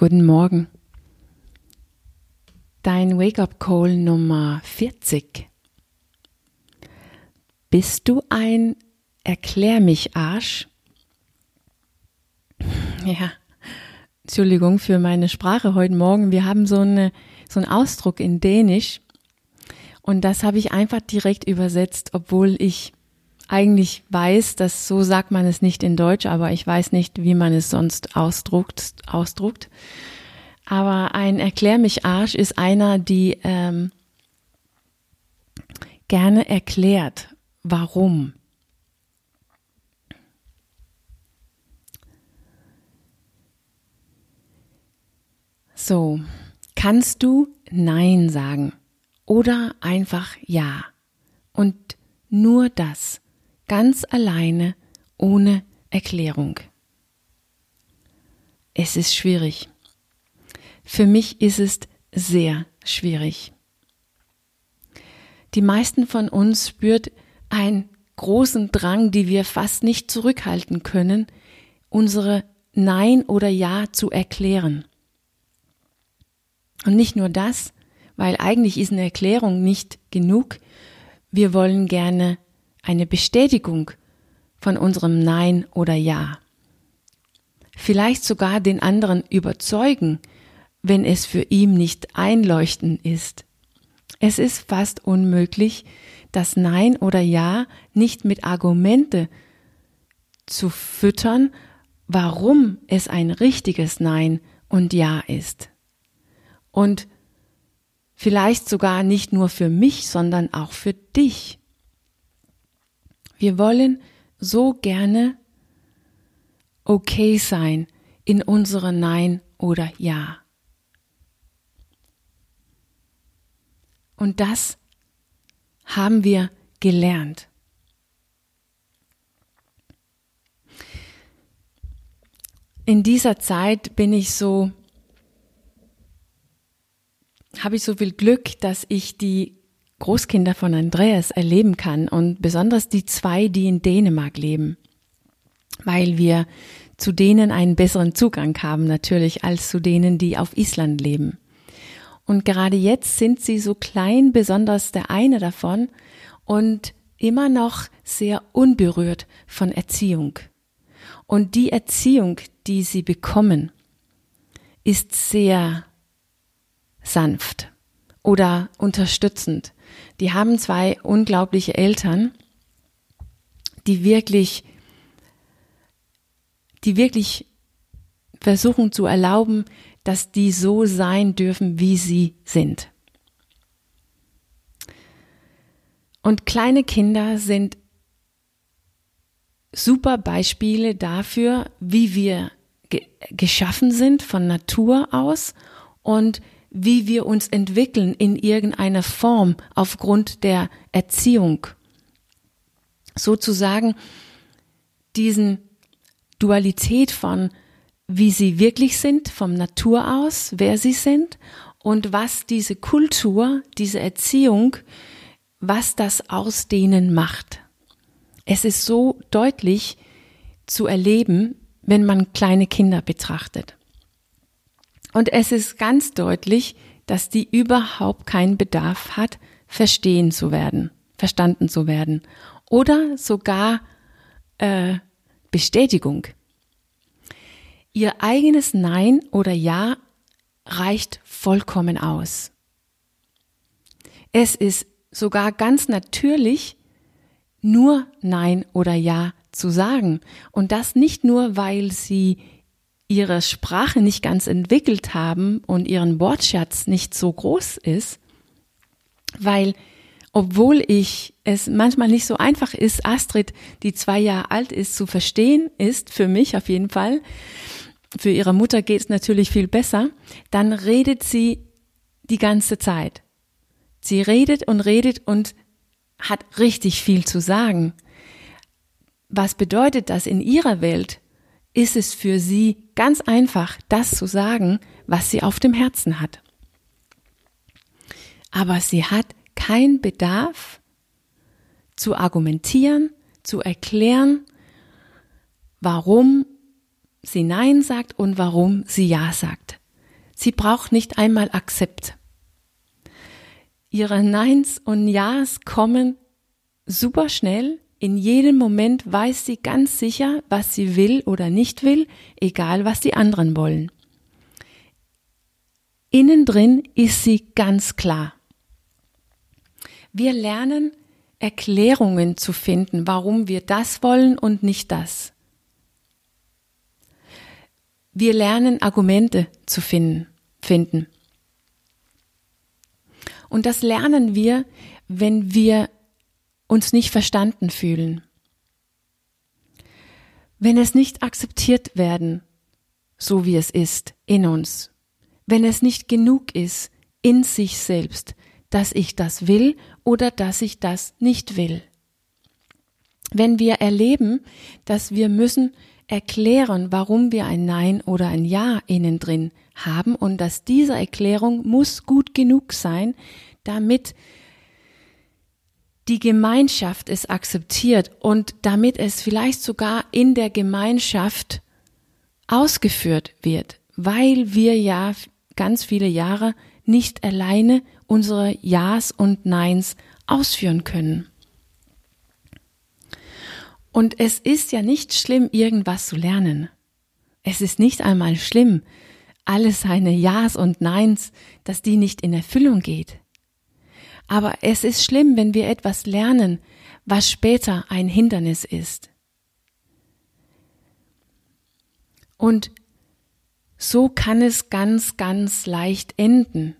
Guten Morgen. Dein Wake-up-Call Nummer 40. Bist du ein Erklär mich Arsch? Ja, Entschuldigung für meine Sprache heute Morgen. Wir haben so, eine, so einen Ausdruck in Dänisch und das habe ich einfach direkt übersetzt, obwohl ich eigentlich weiß, dass so sagt man es nicht in Deutsch, aber ich weiß nicht, wie man es sonst ausdruckt. ausdruckt. Aber ein Erklär mich Arsch ist einer, die ähm, gerne erklärt, warum. So, kannst du Nein sagen oder einfach Ja und nur das ganz alleine, ohne Erklärung. Es ist schwierig. Für mich ist es sehr schwierig. Die meisten von uns spürt einen großen Drang, die wir fast nicht zurückhalten können, unsere Nein oder Ja zu erklären. Und nicht nur das, weil eigentlich ist eine Erklärung nicht genug. Wir wollen gerne eine Bestätigung von unserem Nein oder Ja. Vielleicht sogar den anderen überzeugen, wenn es für ihn nicht einleuchtend ist. Es ist fast unmöglich, das Nein oder Ja nicht mit Argumente zu füttern, warum es ein richtiges Nein und Ja ist. Und vielleicht sogar nicht nur für mich, sondern auch für dich. Wir wollen so gerne okay sein in unserem Nein oder Ja. Und das haben wir gelernt. In dieser Zeit bin ich so, habe ich so viel Glück, dass ich die Großkinder von Andreas erleben kann und besonders die zwei, die in Dänemark leben, weil wir zu denen einen besseren Zugang haben natürlich als zu denen, die auf Island leben. Und gerade jetzt sind sie so klein, besonders der eine davon, und immer noch sehr unberührt von Erziehung. Und die Erziehung, die sie bekommen, ist sehr sanft oder unterstützend. Die haben zwei unglaubliche Eltern, die wirklich, die wirklich versuchen zu erlauben, dass die so sein dürfen, wie sie sind. Und kleine Kinder sind super Beispiele dafür, wie wir ge geschaffen sind von Natur aus und wie wir uns entwickeln in irgendeiner Form aufgrund der Erziehung. Sozusagen diesen Dualität von wie sie wirklich sind, vom Natur aus, wer sie sind und was diese Kultur, diese Erziehung, was das aus denen macht. Es ist so deutlich zu erleben, wenn man kleine Kinder betrachtet. Und es ist ganz deutlich, dass die überhaupt keinen Bedarf hat, verstehen zu werden, verstanden zu werden oder sogar äh, Bestätigung. Ihr eigenes Nein oder Ja reicht vollkommen aus. Es ist sogar ganz natürlich, nur Nein oder Ja zu sagen. Und das nicht nur, weil sie ihre Sprache nicht ganz entwickelt haben und ihren Wortschatz nicht so groß ist, weil obwohl ich es manchmal nicht so einfach ist, Astrid, die zwei Jahre alt ist, zu verstehen ist, für mich auf jeden Fall, für ihre Mutter geht es natürlich viel besser, dann redet sie die ganze Zeit. Sie redet und redet und hat richtig viel zu sagen. Was bedeutet das in ihrer Welt? Ist es für sie ganz einfach, das zu sagen, was sie auf dem Herzen hat. Aber sie hat keinen Bedarf zu argumentieren, zu erklären, warum sie Nein sagt und warum sie Ja sagt. Sie braucht nicht einmal Akzept. Ihre Neins und Ja's kommen super schnell. In jedem Moment weiß sie ganz sicher, was sie will oder nicht will, egal was die anderen wollen. Innen drin ist sie ganz klar. Wir lernen Erklärungen zu finden, warum wir das wollen und nicht das. Wir lernen Argumente zu finden, finden. Und das lernen wir, wenn wir uns nicht verstanden fühlen. Wenn es nicht akzeptiert werden, so wie es ist, in uns. Wenn es nicht genug ist, in sich selbst, dass ich das will oder dass ich das nicht will. Wenn wir erleben, dass wir müssen erklären, warum wir ein Nein oder ein Ja innen drin haben und dass diese Erklärung muss gut genug sein, damit die Gemeinschaft es akzeptiert und damit es vielleicht sogar in der Gemeinschaft ausgeführt wird, weil wir ja ganz viele Jahre nicht alleine unsere Ja's und Neins ausführen können. Und es ist ja nicht schlimm, irgendwas zu lernen. Es ist nicht einmal schlimm, alle seine Ja's und Neins, dass die nicht in Erfüllung geht. Aber es ist schlimm, wenn wir etwas lernen, was später ein Hindernis ist. Und so kann es ganz, ganz leicht enden,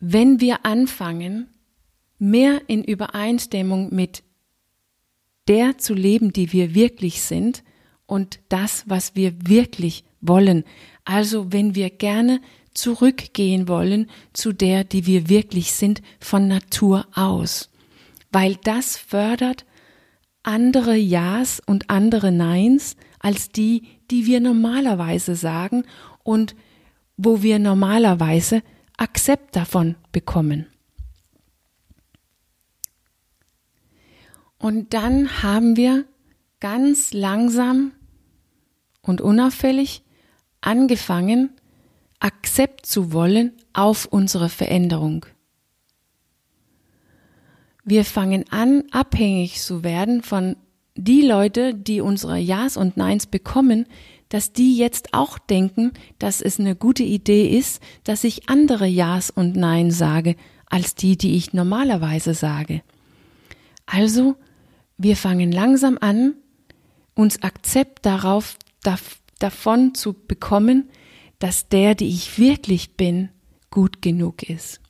wenn wir anfangen, mehr in Übereinstimmung mit der zu leben, die wir wirklich sind und das, was wir wirklich wollen. Also wenn wir gerne zurückgehen wollen zu der, die wir wirklich sind, von Natur aus. Weil das fördert andere Ja's und andere Neins als die, die wir normalerweise sagen und wo wir normalerweise Akzept davon bekommen. Und dann haben wir ganz langsam und unauffällig angefangen, Akzept zu wollen auf unsere Veränderung. Wir fangen an, abhängig zu werden von die Leute, die unsere Ja's und Neins bekommen, dass die jetzt auch denken, dass es eine gute Idee ist, dass ich andere Ja's und Nein sage, als die, die ich normalerweise sage. Also, wir fangen langsam an, uns Akzept darauf, davon zu bekommen, dass der, die ich wirklich bin, gut genug ist.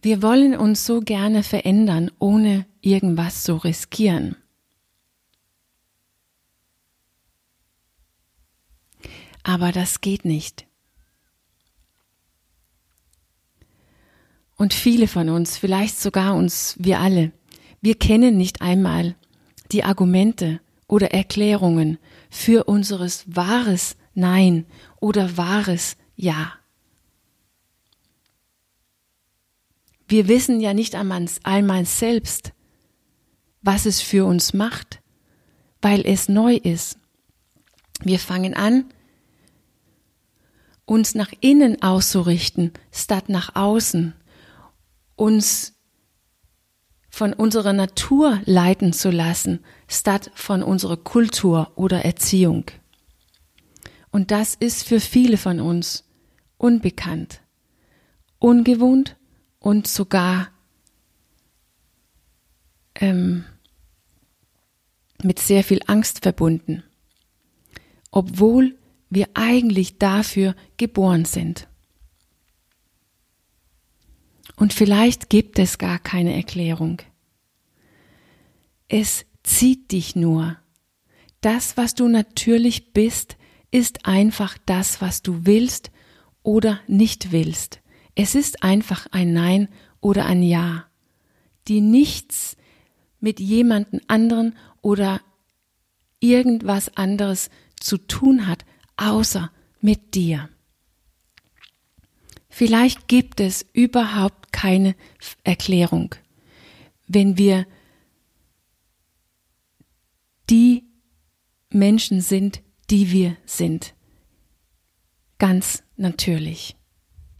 Wir wollen uns so gerne verändern, ohne irgendwas zu riskieren. Aber das geht nicht. Und viele von uns, vielleicht sogar uns, wir alle, wir kennen nicht einmal die Argumente oder Erklärungen für unseres wahres Nein oder wahres Ja. Wir wissen ja nicht einmal selbst, was es für uns macht, weil es neu ist. Wir fangen an, uns nach innen auszurichten, statt nach außen, uns von unserer Natur leiten zu lassen, statt von unserer Kultur oder Erziehung. Und das ist für viele von uns unbekannt, ungewohnt und sogar ähm, mit sehr viel Angst verbunden, obwohl wir eigentlich dafür geboren sind. Und vielleicht gibt es gar keine Erklärung. Es zieht dich nur. Das, was du natürlich bist, ist einfach das, was du willst oder nicht willst. Es ist einfach ein Nein oder ein Ja, die nichts mit jemanden anderen oder irgendwas anderes zu tun hat, außer mit dir. Vielleicht gibt es überhaupt keine Erklärung, wenn wir die Menschen sind, die wir sind. Ganz natürlich.